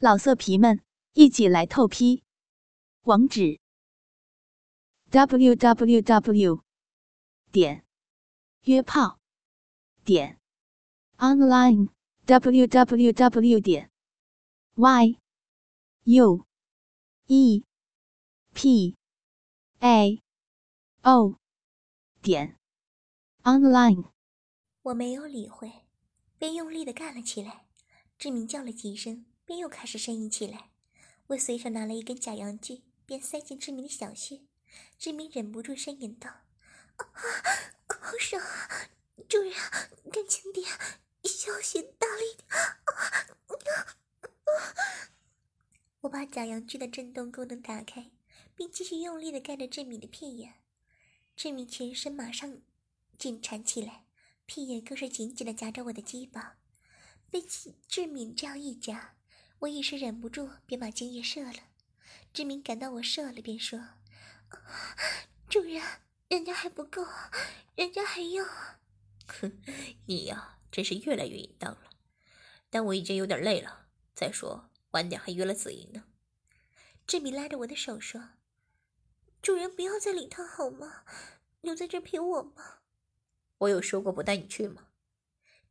老色皮们，一起来透批！网址：w w w 点约炮点 online w w w 点 y u e p a o 点 online。我没有理会，便用力的干了起来。志明叫了几声。便又开始呻吟起来。我随手拿了一根假阳具，便塞进志明的小穴。志明忍不住呻吟道：“啊好爽啊！主人，赶紧点，小穴大力点！”我把假阳具的震动功能打开，并继续用力的盖着志明的屁眼。志明全身马上紧缠起来，屁眼更是紧紧的夹着我的鸡巴。被志敏这样一夹。我一时忍不住，便把精液射了。志明感到我射了，便说：“主人，人家还不够，人家还要。”哼，你呀，真是越来越淫荡了。但我已经有点累了。再说，晚点还约了子莹呢。志明拉着我的手说：“主人，不要再理他好吗？留在这陪我吧。”我有说过不带你去吗？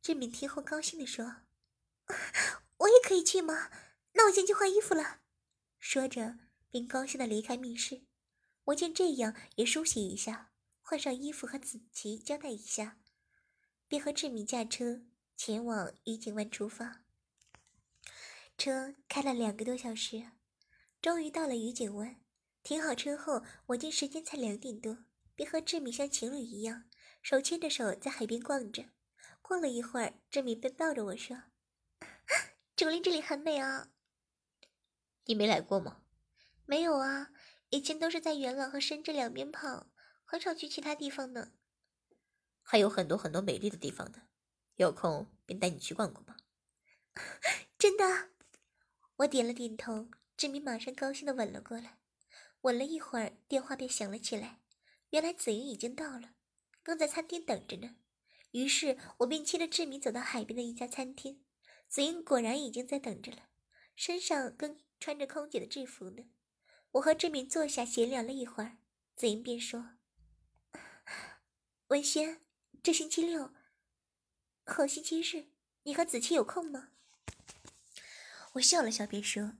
志明听后高兴地说。我也可以去吗？那我先去换衣服了。说着，便高兴的离开密室。我见这样也梳洗一下，换上衣服和子琪交代一下，便和志敏驾车前往御景湾出发。车开了两个多小时，终于到了御景湾。停好车后，我见时间才两点多，便和志敏像情侣一样，手牵着手在海边逛着。逛了一会儿，志敏便抱着我说。竹林这里很美啊，你没来过吗？没有啊，以前都是在元朗和深圳两边跑，很少去其他地方呢。还有很多很多美丽的地方呢，有空便带你去逛逛吧。真的？我点了点头，志明马上高兴的吻了过来。吻了一会儿，电话便响了起来，原来子云已经到了，刚在餐厅等着呢。于是我便牵着志明走到海边的一家餐厅。子英果然已经在等着了，身上跟穿着空姐的制服呢。我和志敏坐下闲聊了一会儿，子英便说：“ 文轩，这星期六和星期日，你和子期有空吗？”我笑了笑，便说：“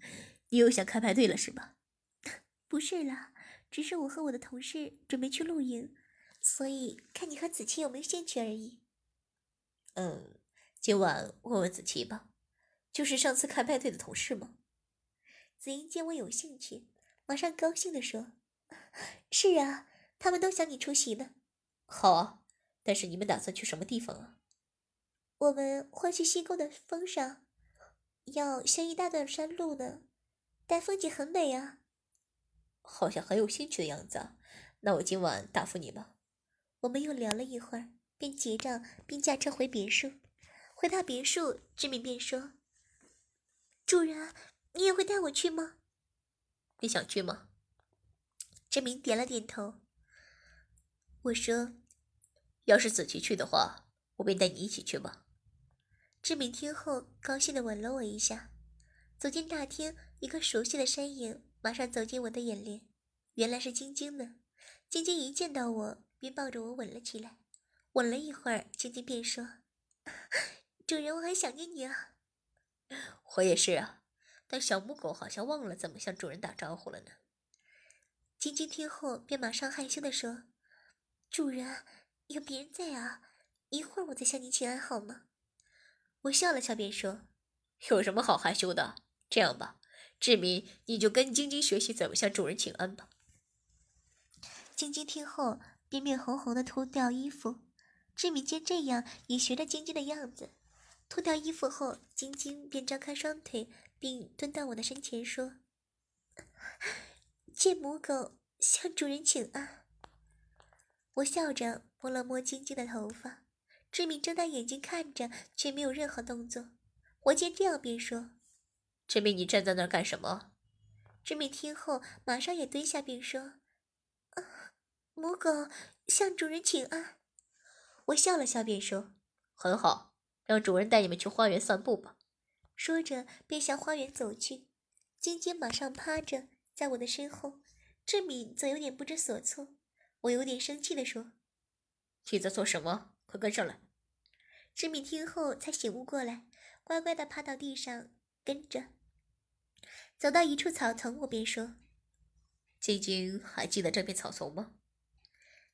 你又想开派对了是吧？”“ 不是啦，只是我和我的同事准备去露营，所以看你和子期有没有兴趣而已。”“嗯。”今晚问问子琪吧，就是上次开派对的同事吗？子英见我有兴趣，马上高兴地说：“ 是啊，他们都想你出席呢。”好啊，但是你们打算去什么地方啊？我们会去西沟的峰上，要修一大段山路呢，但风景很美啊。好像很有兴趣的样子啊，那我今晚答复你吧。我们又聊了一会儿，便结账，并驾车回别墅。回到别墅，志敏便说：“主人，你也会带我去吗？你想去吗？”志明点了点头。我说：“要是子琪去的话，我便带你一起去吧。”志敏听后，高兴的吻了我一下。走进大厅，一个熟悉的身影马上走进我的眼帘，原来是晶晶呢。晶晶一见到我，便抱着我吻了起来。吻了一会儿，晶晶便说。主人，我很想念你啊！我也是啊，但小母狗好像忘了怎么向主人打招呼了呢。晶晶听后便马上害羞的说：“主人，有别人在啊，一会儿我再向你请安好吗？”我笑了笑便说：“有什么好害羞的？这样吧，志明，你就跟晶晶学习怎么向主人请安吧。”晶晶听后便面红红的脱掉衣服，志明见这样也学着晶晶的样子。脱掉衣服后，晶晶便张开双腿，并蹲到我的身前说：“借母狗向主人请安。”我笑着摸了摸晶晶的头发，志敏睁大眼睛看着，却没有任何动作。我见这样，便说：“志敏，你站在那儿干什么？”志敏听后，马上也蹲下，并说：“母狗向主人请安。”我笑了笑，便说：“很好。”让主人带你们去花园散步吧。说着便向花园走去。晶晶马上趴着在我的身后，志敏则有点不知所措。我有点生气地说：“你在做什么？快跟上来！”志敏听后才醒悟过来，乖乖地趴到地上跟着。走到一处草丛，我便说：“晶晶还记得这片草丛吗？”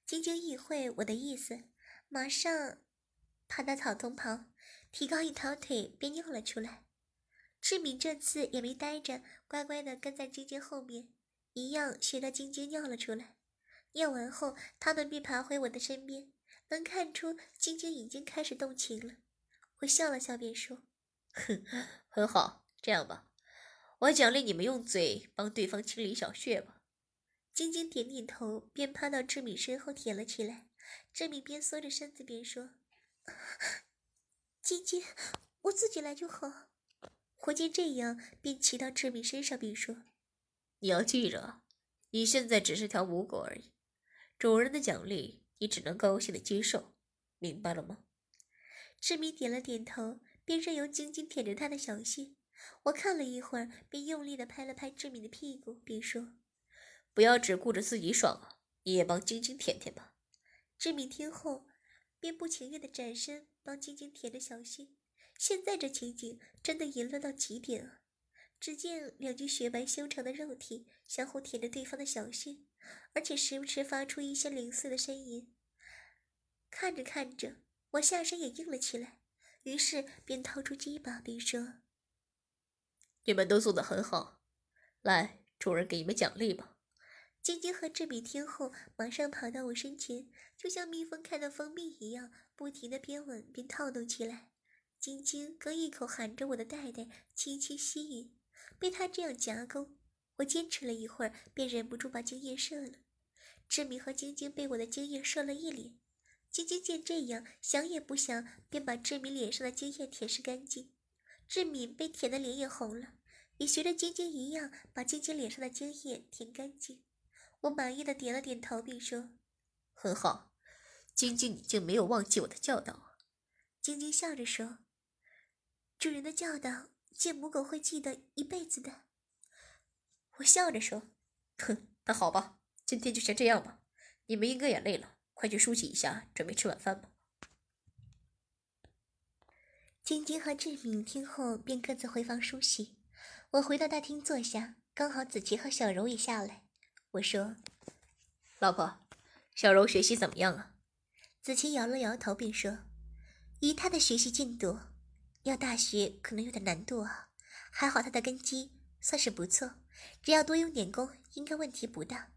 晶晶意会我的意思，马上爬到草丛旁，提高一条腿便尿了出来。志敏这次也没呆着，乖乖的跟在晶晶后面，一样学着晶晶尿了出来。尿完后，他们便爬回我的身边，能看出晶晶已经开始动情了。我笑了笑，便说：“哼，很好，这样吧，我奖励你们用嘴帮对方清理小穴吧。”晶晶点点头，便趴到志敏身后舔了起来。志敏边缩着身子边说：“晶晶，我自己来就好。”我见这样，便骑到志敏身上，并说：“你要记着，你现在只是条母狗而已，主人的奖励你只能高兴的接受，明白了吗？”志敏点了点头，便任由晶晶舔着他的小穴。我看了一会儿，便用力的拍了拍志敏的屁股，并说：“不要只顾着自己爽啊，你也帮晶晶舔舔吧。”志敏听后，便不情愿的转身帮晶晶舔着小穴。现在这情景真的淫乱到极点啊！只见两具雪白修长的肉体相互舔着对方的小穴，而且时不时发出一些零碎的呻吟。看着看着，我下身也硬了起来，于是便掏出鸡巴，并说：“你们都做得很好，来，主人给你们奖励吧。”晶晶和志敏听后，马上跑到我身前，就像蜜蜂看到蜂蜜一样，不停的边吻边套动起来。晶晶更一口含着我的袋袋，轻轻吸引。被他这样夹攻，我坚持了一会儿，便忍不住把精液射了。志敏和晶晶被我的精液射了一脸。晶晶见这样，想也不想，便把志敏脸上的精液舔拭干净。志敏被舔的脸也红了，也学着晶晶一样，把晶晶脸上的精液舔干净。我满意的点了点头，并说：“很好，晶晶已经没有忘记我的教导。”晶晶笑着说。主人的教导，见母狗会记得一辈子的。我笑着说：“哼，那好吧，今天就先这样吧。你们应该也累了，快去梳洗一下，准备吃晚饭吧。”晶晶和志敏听后便各自回房梳洗。我回到大厅坐下，刚好子琪和小柔也下来。我说：“老婆，小柔学习怎么样啊？”子琪摇了摇头，并说：“以她的学习进度。”要大学可能有点难度啊，还好他的根基算是不错，只要多用点功，应该问题不大。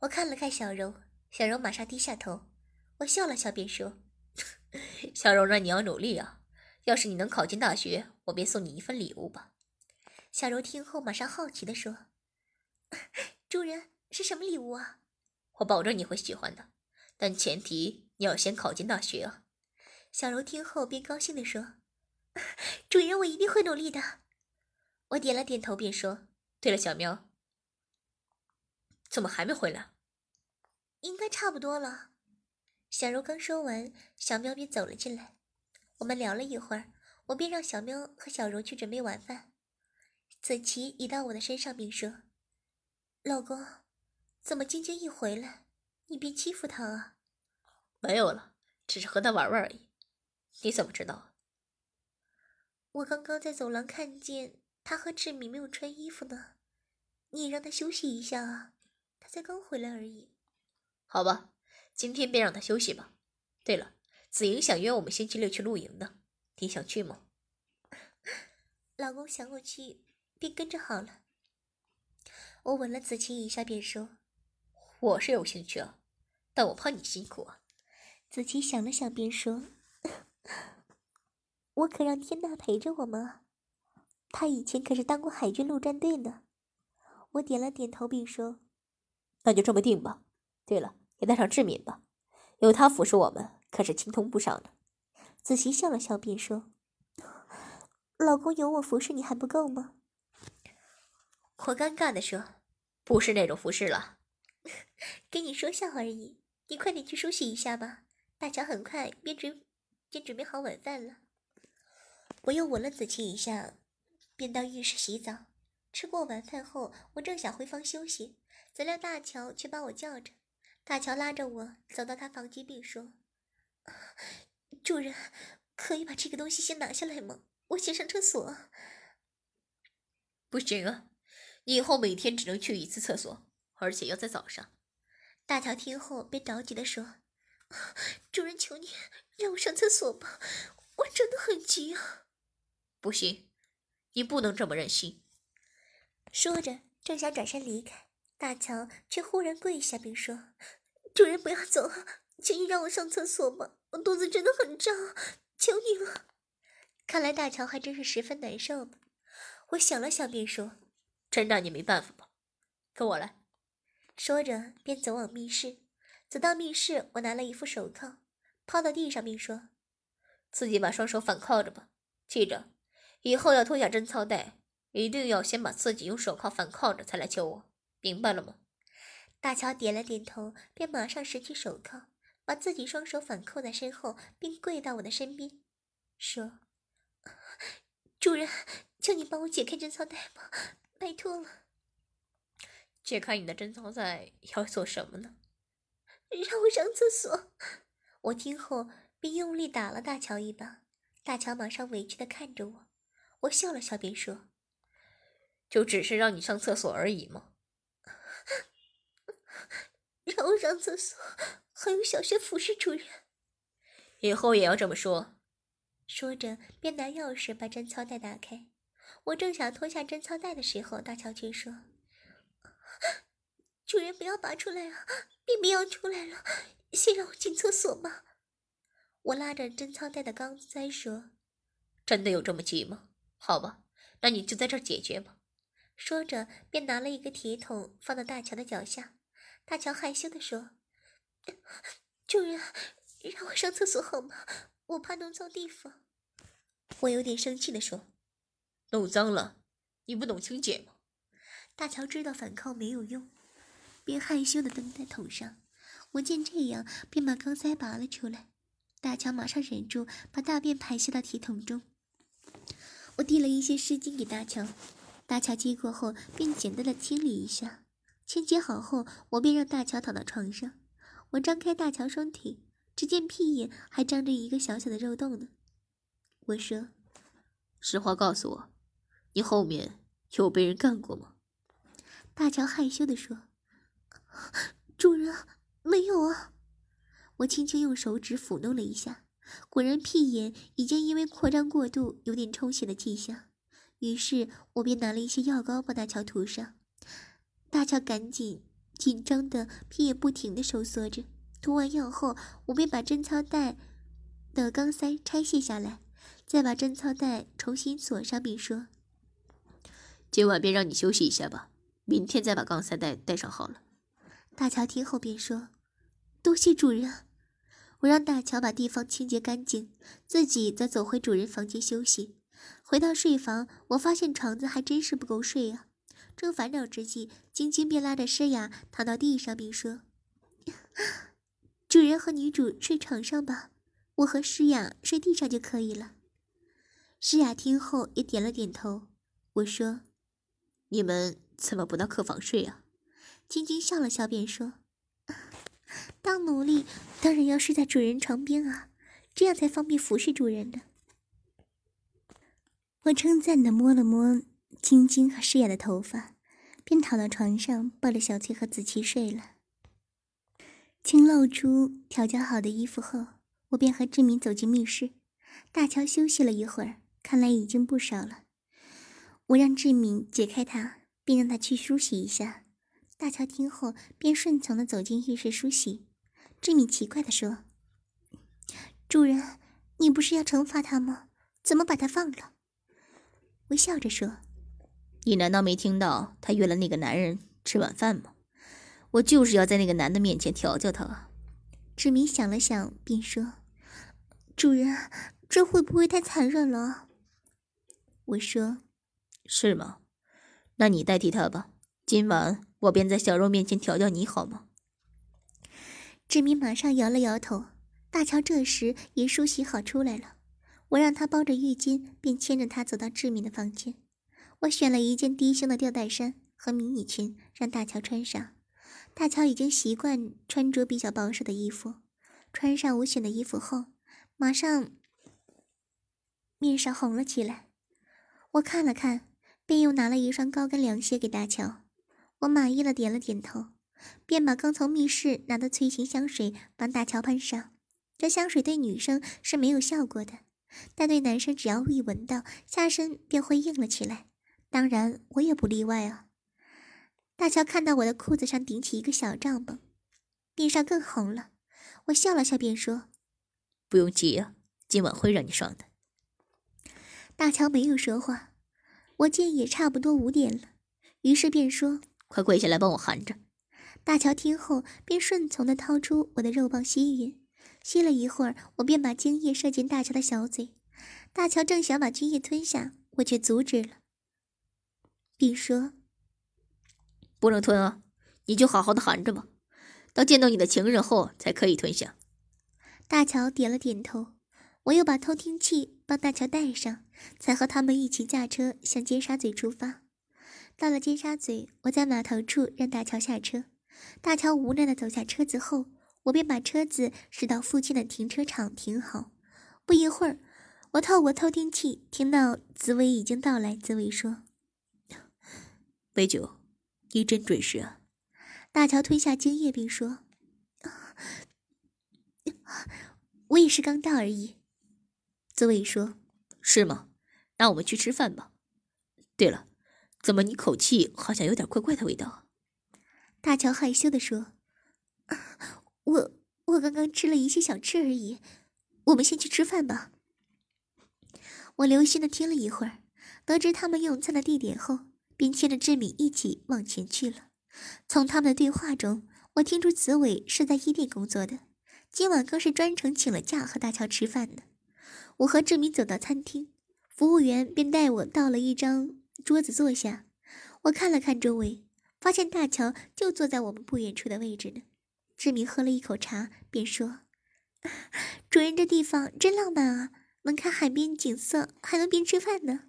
我看了看小柔，小柔马上低下头。我笑了笑，便说：“ 小柔，那你要努力啊！要是你能考进大学，我便送你一份礼物吧。”小柔听后马上好奇地说：“ 主人是什么礼物啊？”我保证你会喜欢的，但前提你要先考进大学啊！小柔听后便高兴地说。主人，我一定会努力的。我点了点头，便说：“对了，小喵，怎么还没回来？应该差不多了。”小柔刚说完，小喵便走了进来。我们聊了一会儿，我便让小喵和小柔去准备晚饭。子琪移到我的身上，并说：“老公，怎么晶晶一回来，你便欺负她啊？”“没有了，只是和他玩玩而已。”“你怎么知道？”我刚刚在走廊看见他和志敏没有穿衣服呢，你也让他休息一下啊，他才刚回来而已。好吧，今天便让他休息吧。对了，子莹想约我们星期六去露营呢，你想去吗？老公想我去，便跟着好了。我吻了子晴一下，便说：“我是有兴趣啊，但我怕你辛苦啊。”子琪想了想，便说。我可让天娜陪着我吗？他以前可是当过海军陆战队呢。我点了点头，并说：“那就这么定吧。对了，也带上志敏吧，有他服侍我们，可是轻松不少呢。”子琪笑了笑，便说：“老公有我服侍你还不够吗？”我尴尬的说：“不是那种服侍了，跟你说笑而已。你快点去梳洗一下吧，大乔很快便准便准备好晚饭了。”我又吻了子琪一下，便到浴室洗澡。吃过晚饭后，我正想回房休息，怎料大乔却把我叫着。大乔拉着我走到他房间，并说：“主人，可以把这个东西先拿下来吗？我先上厕所。”“不行啊，你以后每天只能去一次厕所，而且要在早上。”大乔听后便着急地说：“主人，求你让我上厕所吧，我真的很急啊！”“不行，你不能这么任性。”说着，正想转身离开，大乔却忽然跪下，并说：“主人，不要走，请你让我上厕所吧，我肚子真的很胀，求你了。”看来大乔还真是十分难受呢。我想了想，便说：“真拿你没办法吧？跟我来。”说着，便走往密室。走到密室，我拿了一副手铐，抛到地上，并说：“自己把双手反铐着吧，记着，以后要脱下贞操带。”一定要先把自己用手铐反铐着，才来救我，明白了吗？大乔点了点头，便马上拾起手铐，把自己双手反扣在身后，并跪到我的身边，说：“主人，求你帮我解开贞操带吧，拜托了。”解开你的贞操带要做什么呢？让我上厕所。我听后便用力打了大乔一把，大乔马上委屈的看着我，我笑了笑，便说。就只是让你上厕所而已吗？让我上厕所，还有小学服侍主任，以后也要这么说。说着，便拿钥匙把贞操带打开。我正想脱下贞操带的时候，大乔却说：“主人，不要拔出来啊，便便要出来了，先让我进厕所吧。”我拉着贞操带的钢塞说：“真的有这么急吗？好吧，那你就在这儿解决吧。”说着，便拿了一个铁桶放到大乔的脚下。大乔害羞地说：“主人，让我上厕所好吗？我怕弄脏地方。”我有点生气地说：“弄脏了，你不懂清洁吗？”大乔知道反抗没有用，便害羞的蹲在桶上。我见这样，便把钢塞拔了出来。大乔马上忍住，把大便排泄到铁桶中。我递了一些湿巾给大乔。大乔接过后，便简单的清理一下，清洁好后，我便让大乔躺到床上。我张开大乔双腿，只见屁眼还张着一个小小的肉洞呢。我说：“实话告诉我，你后面有被人干过吗？”大乔害羞的说：“主人，没有啊。”我轻轻用手指抚弄了一下，果然屁眼已经因为扩张过度，有点充血的迹象。于是我便拿了一些药膏帮大乔涂上，大乔赶紧紧张的屁眼不停的收缩着。涂完药后，我便把贞操带的钢塞拆卸下来，再把贞操带重新锁上，并说：“今晚便让你休息一下吧，明天再把钢塞带带上好了。”大乔听后便说：“多谢主人。”我让大乔把地方清洁干净，自己则走回主人房间休息。回到睡房，我发现床子还真是不够睡啊！正烦恼之际，晶晶便拉着诗雅躺到地上，并说：“ 主人和女主睡床上吧，我和诗雅睡地上就可以了。”诗雅听后也点了点头。我说：“你们怎么不到客房睡啊？”晶晶笑了笑，便说：“当奴隶当然要睡在主人床边啊，这样才方便服侍主人的。”我称赞的摸了摸晶晶和诗雅的头发，便躺到床上抱着小翠和子琪睡了。清露出调教好的衣服后，我便和志明走进密室。大乔休息了一会儿，看来已经不少了。我让志明解开他，并让他去梳洗一下。大乔听后，便顺从的走进浴室梳洗。志敏奇怪的说：“主人，你不是要惩罚他吗？怎么把他放了？”我笑着说：“你难道没听到他约了那个男人吃晚饭吗？我就是要在那个男的面前调教他。”志明想了想，便说：“主人，这会不会太残忍了？”我说：“是吗？那你代替他吧。今晚我便在小肉面前调教你，好吗？”志明马上摇了摇头。大乔这时也梳洗好出来了。我让他包着浴巾，便牵着他走到志明的房间。我选了一件低胸的吊带衫和迷你裙，让大乔穿上。大乔已经习惯穿着比较保守的衣服，穿上我选的衣服后，马上面上红了起来。我看了看，便又拿了一双高跟凉鞋给大乔。我满意了，点了点头，便把刚从密室拿的催情香水帮大乔喷上。这香水对女生是没有效果的，但对男生只要一闻到，下身便会硬了起来。当然，我也不例外啊。大乔看到我的裤子上顶起一个小帐篷，面上更红了。我笑了笑，便说：“不用急啊，今晚会让你爽的。”大乔没有说话。我见也差不多五点了，于是便说：“快跪下来帮我含着。”大乔听后便顺从的掏出我的肉棒吸吮，吸了一会儿，我便把精液射进大乔的小嘴。大乔正想把精液吞下，我却阻止了，并说。不能吞啊！你就好好的含着吧，到见到你的情人后才可以吞下。大乔点了点头，我又把偷听器帮大乔带上，才和他们一起驾车向尖沙咀出发。到了尖沙咀，我在码头处让大乔下车。大乔无奈的走下车子后，我便把车子驶到附近的停车场停好。不一会儿，我透过偷听器听到紫薇已经到来。紫薇说：“美酒。”你真准时啊！大乔吞下精液，并说：“我也是刚到而已。”紫薇说：“是吗？那我们去吃饭吧。对了，怎么你口气好像有点怪怪的味道？”大乔害羞的说：“我我刚刚吃了一些小吃而已。我们先去吃饭吧。”我留心的听了一会儿，得知他们用餐的地点后。便牵着志敏一起往前去了。从他们的对话中，我听出紫伟是在夜店工作的，今晚更是专程请了假和大乔吃饭的。我和志敏走到餐厅，服务员便带我到了一张桌子坐下。我看了看周围，发现大乔就坐在我们不远处的位置呢。志明喝了一口茶，便说：“ 主人，这地方真浪漫啊，能看海边景色，还能边吃饭呢。”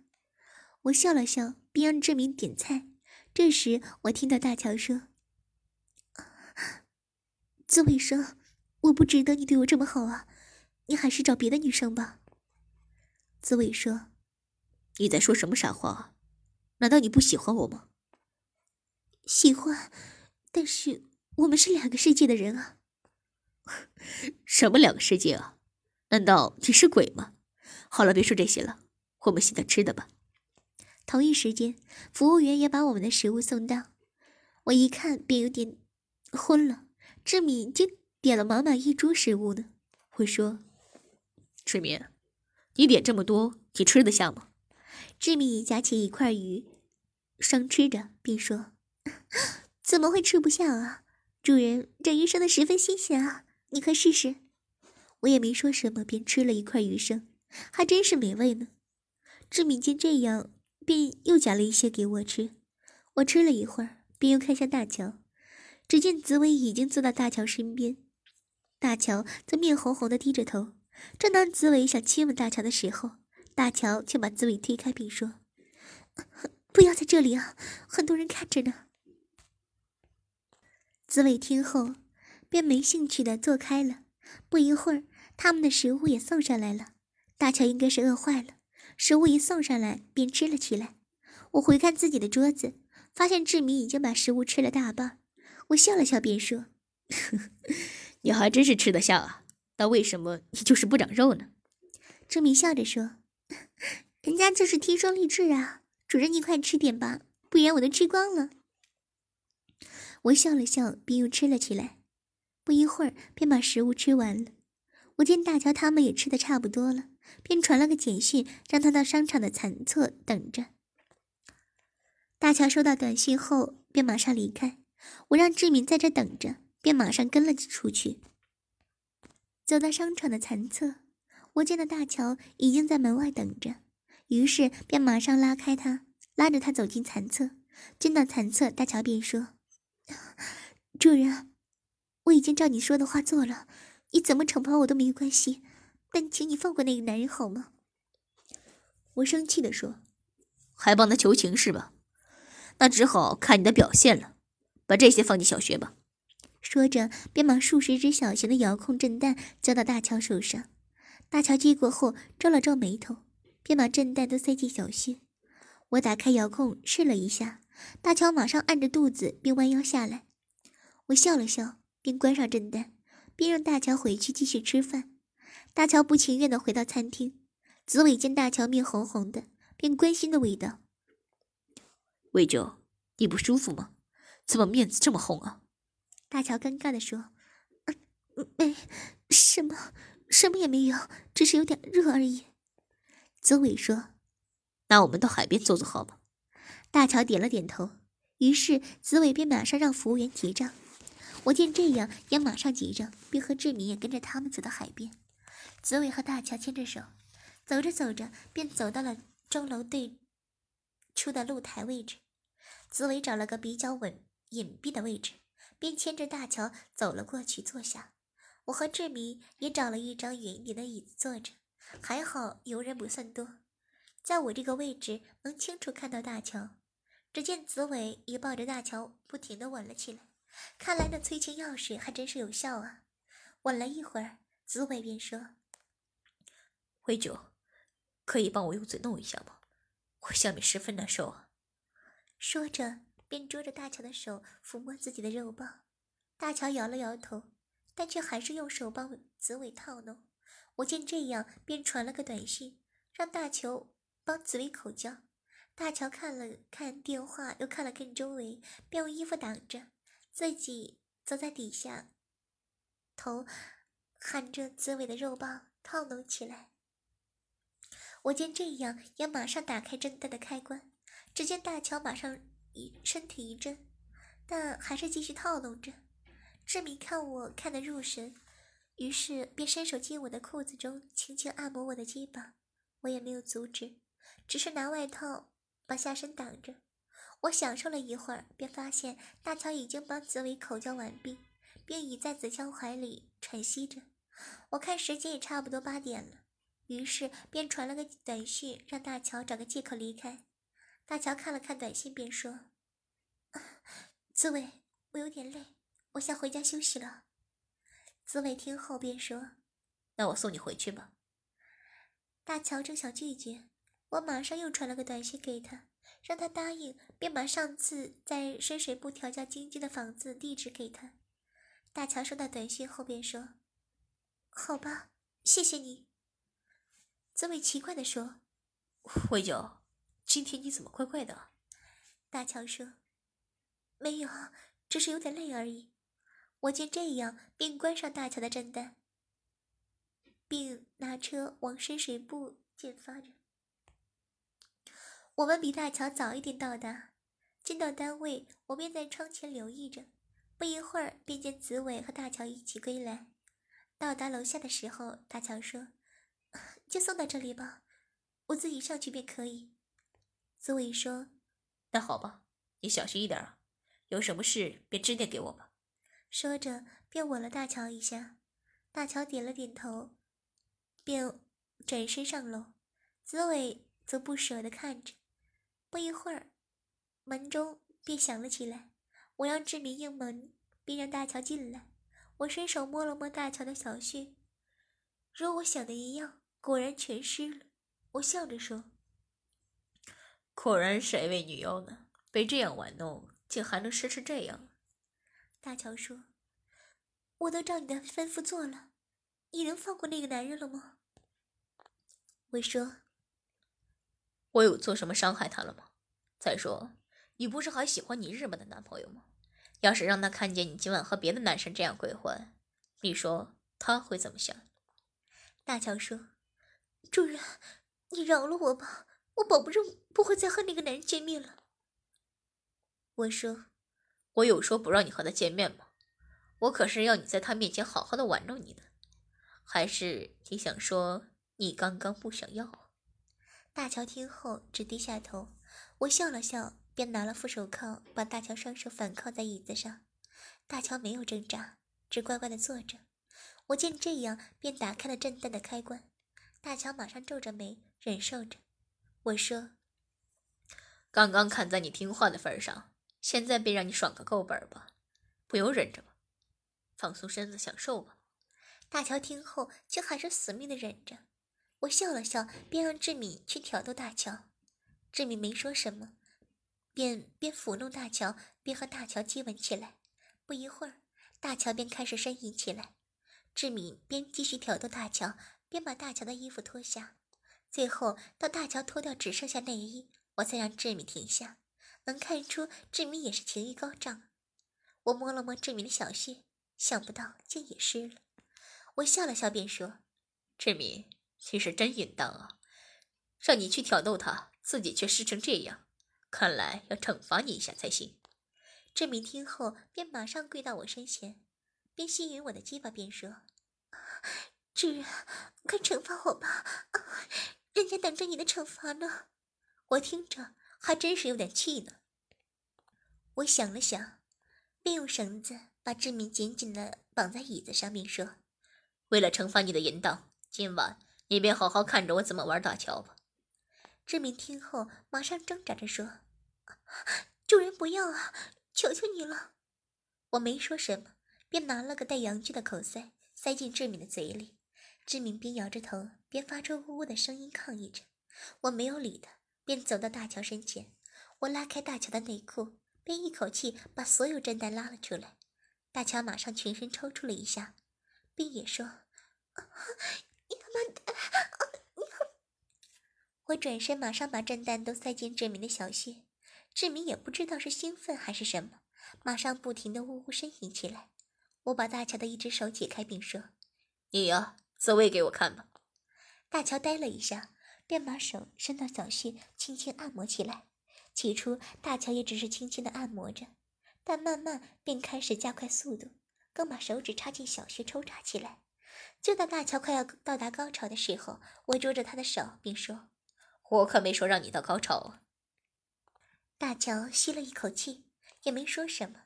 我笑了笑。便让志明点菜。这时，我听到大乔说：“紫伟说，我不值得你对我这么好啊，你还是找别的女生吧。”紫伟说：“你在说什么傻话？难道你不喜欢我吗？”“喜欢，但是我们是两个世界的人啊。”“什么两个世界啊？难道你是鬼吗？”“好了，别说这些了，我们现在吃的吧。”同一时间，服务员也把我们的食物送到。我一看便有点昏了。志敏竟点了满满一桌食物呢。我说：“志敏，你点这么多，你吃得下吗？”志敏夹起一块鱼，生吃着，便说：“怎么会吃不下啊？主人，这鱼生的十分新鲜啊，你快试试。”我也没说什么，便吃了一块鱼生，还真是美味呢。志敏见这样。便又夹了一些给我吃，我吃了一会儿，便又看向大乔。只见紫薇已经坐到大乔身边，大乔则面红红的低着头。正当紫薇想亲吻大乔的时候，大乔却把紫薇推开，并说：“不要在这里啊，很多人看着呢。”紫薇听后，便没兴趣的坐开了。不一会儿，他们的食物也送上来了。大乔应该是饿坏了。食物一送上来，便吃了起来。我回看自己的桌子，发现志明已经把食物吃了大半。我笑了笑，便说：“ 你还真是吃得下啊，但为什么你就是不长肉呢？”志明笑着说：“人家就是天生丽质啊，主人你快吃点吧，不然我都吃光了。”我笑了笑，便又吃了起来。不一会儿，便把食物吃完了。我见大乔他们也吃的差不多了。便传了个简讯，让他到商场的残侧等着。大乔收到短信后，便马上离开。我让志敏在这等着，便马上跟了出去。走到商场的残侧，我见到大乔已经在门外等着，于是便马上拉开他，拉着他走进残侧。进到残侧，大乔便说：“ 主人，我已经照你说的话做了，你怎么惩罚我都没关系。”但请你放过那个男人好吗？我生气的说：“还帮他求情是吧？那只好看你的表现了。把这些放进小穴吧。说着，便把数十只小型的遥控震弹交到大乔手上。大乔接过后，皱了皱眉头，便把震弹都塞进小穴。我打开遥控试了一下，大乔马上按着肚子，并弯腰下来。我笑了笑，便关上震弹，并让大乔回去继续吃饭。大乔不情愿地回到餐厅。紫伟见大乔面红红的，便关心的问道：“魏九，你不舒服吗？怎么面子这么红啊？”大乔尴尬地说：“嗯没，什么，什么也没有，只是有点热而已。”紫伟说：“那我们到海边坐坐好吗？”大乔点了点头。于是紫伟便马上让服务员结账。我见这样，也马上结账，并和志明也跟着他们走到海边。紫伟和大乔牵着手。走着走着，便走到了钟楼对出的露台位置。紫伟找了个比较稳、隐蔽的位置，便牵着大乔走了过去坐下。我和志明也找了一张远一点的椅子坐着，还好游人不算多，在我这个位置能清楚看到大乔。只见紫薇也抱着大乔，不停地吻了起来。看来那催情药水还真是有效啊！吻了一会儿，紫薇便说：“回酒。”可以帮我用嘴弄一下吗？我下面十分难受啊！说着，便捉着大乔的手抚摸自己的肉棒。大乔摇了摇头，但却还是用手帮紫薇套弄。我见这样，便传了个短信，让大乔帮紫薇口交。大乔看了看电话，又看了看周围，便用衣服挡着，自己则在底下，头含着紫薇的肉棒套弄起来。我见这样，也马上打开震蛋的开关。只见大乔马上一身体一震，但还是继续套弄着。志明看我看得入神，于是便伸手进我的裤子中，轻轻按摩我的肩膀。我也没有阻止，只是拿外套把下身挡着。我享受了一会儿，便发现大乔已经帮紫薇口交完毕，并倚在子乔怀里喘息着。我看时间也差不多八点了。于是便传了个短信，让大乔找个借口离开。大乔看了看短信，便说：“紫薇，我有点累，我想回家休息了。”紫薇听后便说：“那我送你回去吧。”大乔正想拒绝，我马上又传了个短信给他，让他答应，便把上次在深水埗调教晶晶的房子地址给他。大乔收到短信后便说：“好吧，谢谢你。”紫薇奇怪的说：“魏九，今天你怎么怪怪的？”大乔说：“没有，只是有点累而已。”我见这样，便关上大乔的震蛋，并拿车往深水埗进发着。我们比大乔早一点到达，进到单位，我便在窗前留意着。不一会儿，便见紫薇和大乔一起归来。到达楼下的时候，大乔说。就送到这里吧，我自己上去便可以。紫薇说：“那好吧，你小心一点啊，有什么事便致电给我吧。”说着便吻了大乔一下。大乔点了点头，便转身上楼。紫薇则不舍得看着。不一会儿，门中便响了起来。我让志明应门，并让大乔进来。我伸手摸了摸大乔的小穴，如我想的一样。果然全湿了，我笑着说：“果然是一位女妖呢，被这样玩弄，竟还能湿成这样。”大乔说：“我都照你的吩咐做了，你能放过那个男人了吗？”我说：“我有做什么伤害他了吗？再说，你不是还喜欢你日本的男朋友吗？要是让他看见你今晚和别的男生这样鬼混，你说他会怎么想？”大乔说。主人，你饶了我吧，我保不证不会再和那个男人见面了。我说，我有说不让你和他见面吗？我可是要你在他面前好好的玩弄你的，还是你想说你刚刚不想要？大乔听后只低下头，我笑了笑，便拿了副手铐，把大乔双手反铐在椅子上。大乔没有挣扎，只乖乖的坐着。我见这样，便打开了震蛋的开关。大乔马上皱着眉忍受着。我说：“刚刚看在你听话的份上，现在便让你爽个够本吧，不用忍着吧，放松身子，享受吧。大乔听后却还是死命的忍着。我笑了笑，便让志敏去挑逗大乔。志敏没说什么，便边抚弄大乔，边和大乔接吻起来。不一会儿，大乔便开始呻吟起来。志敏边继续挑逗大乔，边把大乔的衣服脱下。最后到大乔脱掉只剩下内衣，我才让志敏停下。能看出志敏也是情欲高涨。我摸了摸志敏的小穴，想不到竟也湿了。我笑了笑，便说：“志敏。”其实真淫荡啊！让你去挑逗他，自己却湿成这样，看来要惩罚你一下才行。志明听后便马上跪到我身前，边吸吮我的鸡巴边说：“主人，快惩罚我吧，人家等着你的惩罚呢。”我听着还真是有点气呢。我想了想，便用绳子把志明紧紧的绑在椅子上，面说：“为了惩罚你的淫荡，今晚。”你便好好看着我怎么玩大乔吧。志明听后，马上挣扎着说：“主人不要啊，求求你了！”我没说什么，便拿了个带阳具的口塞塞进志明的嘴里。志明边摇着头，边发出呜呜的声音抗议着。我没有理他，便走到大乔身前。我拉开大乔的内裤，便一口气把所有针带拉了出来。大乔马上全身抽搐了一下，并也说。你他妈的！我转身，马上把震弹都塞进志明的小穴。志明也不知道是兴奋还是什么，马上不停的呜呜呻吟起来。我把大乔的一只手解开，并说：“你呀，自慰给我看吧。”大乔呆了一下，便把手伸到小穴，轻轻按摩起来。起初，大乔也只是轻轻的按摩着，但慢慢便开始加快速度，更把手指插进小穴抽插起来。就在大乔快要到达高潮的时候，我捉着他的手，并说：“我可没说让你到高潮啊。”大乔吸了一口气，也没说什么。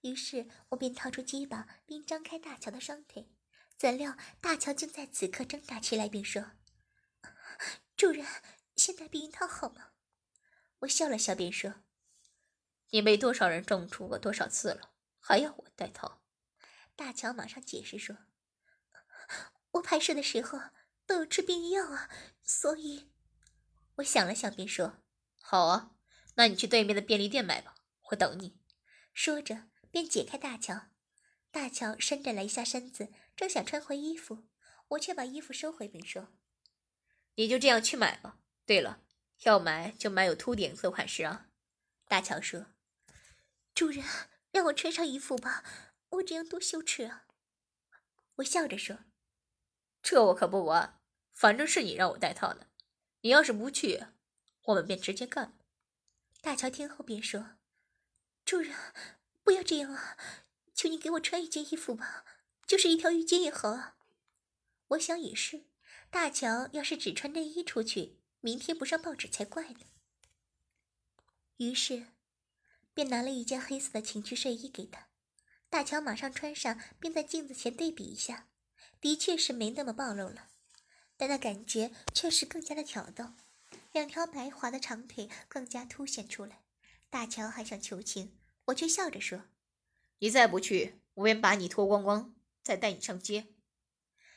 于是我便掏出鸡巴，并张开大乔的双腿。怎料大乔竟在此刻挣扎起来，并说：“主人，现在避孕套好吗？”我笑了笑，便说：“你被多少人中出过多少次了，还要我戴套？”大乔马上解释说。我拍摄的时候都有吃避孕药啊，所以，我想了想，便说：“好啊，那你去对面的便利店买吧，我等你。”说着便解开大乔。大乔伸展了一下身子，正想穿回衣服，我却把衣服收回，并说：“你就这样去买吧。对了，要买就买有凸点色款式啊。”大乔说：“主人，让我穿上衣服吧，我这样多羞耻啊。”我笑着说。这我可不玩，反正是你让我戴套的，你要是不去，我们便直接干。大乔听后便说：“主人，不要这样啊，求你给我穿一件衣服吧，就是一条浴巾也好啊。”我想也是，大乔要是只穿内衣出去，明天不上报纸才怪呢。于是，便拿了一件黑色的情趣睡衣给他，大乔马上穿上，并在镜子前对比一下。的确是没那么暴露了，但那感觉却是更加的挑逗，两条白滑的长腿更加凸显出来。大乔还想求情，我却笑着说：“你再不去，我便把你脱光光，再带你上街。”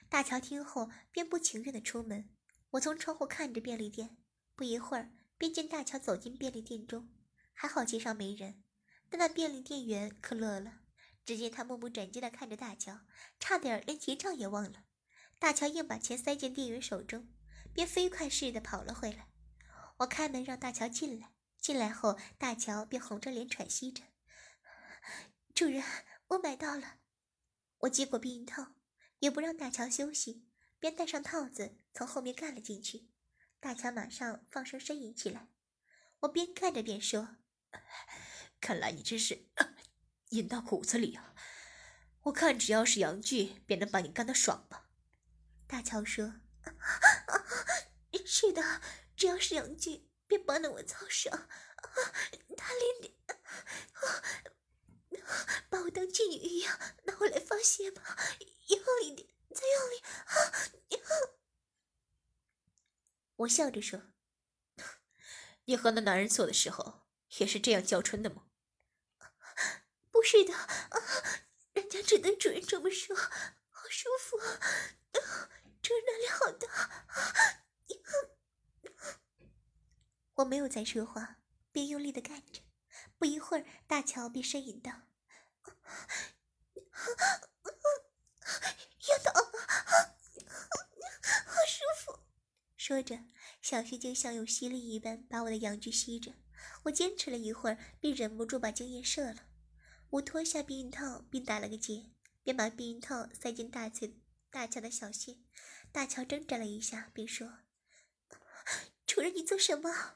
大乔听后便不情愿的出门。我从窗户看着便利店，不一会儿便见大乔走进便利店中，还好街上没人，但那便利店员可乐了。只见他目不转睛地看着大乔，差点连结账也忘了。大乔硬把钱塞进店员手中，便飞快似的跑了回来。我开门让大乔进来，进来后，大乔便红着脸喘息着：“主人，我买到了。”我接过避孕套，也不让大乔休息，便戴上套子从后面干了进去。大乔马上放声呻吟起来。我边看着边说：“ 看来你真是……”引到骨子里啊！我看只要是阳具，便能把你干得爽吧。大乔说：“ 是的，只要是阳具，便帮了我操爽。他连把我当妓女一样拿我来发泄吧，用力点，再用力！”笑着说：“你和那男人做的时候也是这样叫春的吗？不是的，人家只对主人这么说，好舒服，主人哪里好大。我没有再说话，便用力的干着。不一会儿，大乔便呻吟道：“要到了，好舒服。”说着，小穴就像有吸力一般把我的阳具吸着。我坚持了一会儿，便忍不住把精液射了。我脱下避孕套，并打了个结，便把避孕套塞进大翠大乔的小穴。大乔挣扎了一下，并说：“主人，你做什么？”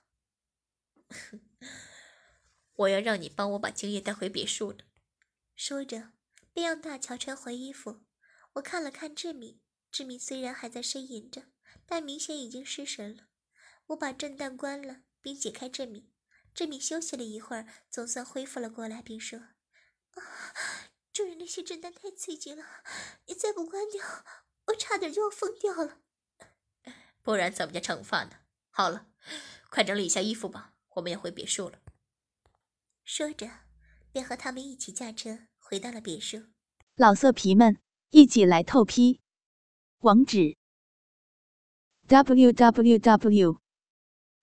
我要让你帮我把精液带回别墅了。说着，便让大乔穿回衣服。我看了看志敏，志敏虽然还在呻吟着，但明显已经失神了。我把震蛋关了，并解开志敏。志敏休息了一会儿，总算恢复了过来，并说：“啊，主人，那些震蛋太刺激了，你再不关掉，我差点就要疯掉了。不然怎么叫惩罚呢？好了，快整理一下衣服吧，我们要回别墅了。”说着，便和他们一起驾车回到了别墅。老色皮们，一起来透批！网址：w w w